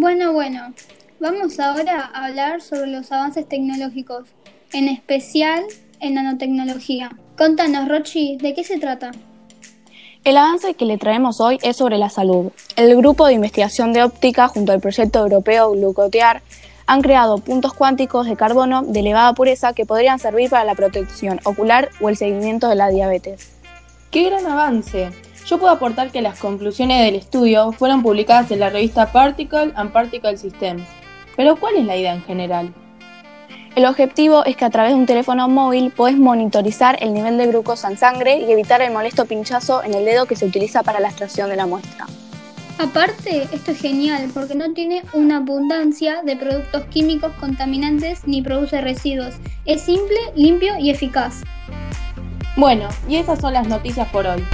Bueno, bueno, vamos ahora a hablar sobre los avances tecnológicos, en especial en nanotecnología. Contanos, Rochi, ¿de qué se trata? El avance que le traemos hoy es sobre la salud. El grupo de investigación de óptica junto al proyecto europeo Glucotear han creado puntos cuánticos de carbono de elevada pureza que podrían servir para la protección ocular o el seguimiento de la diabetes. ¡Qué gran avance! Yo puedo aportar que las conclusiones del estudio fueron publicadas en la revista Particle and Particle Systems. Pero ¿cuál es la idea en general? El objetivo es que a través de un teléfono móvil puedes monitorizar el nivel de glucosa en sangre y evitar el molesto pinchazo en el dedo que se utiliza para la extracción de la muestra. Aparte, esto es genial porque no tiene una abundancia de productos químicos contaminantes ni produce residuos. Es simple, limpio y eficaz. Bueno, y esas son las noticias por hoy.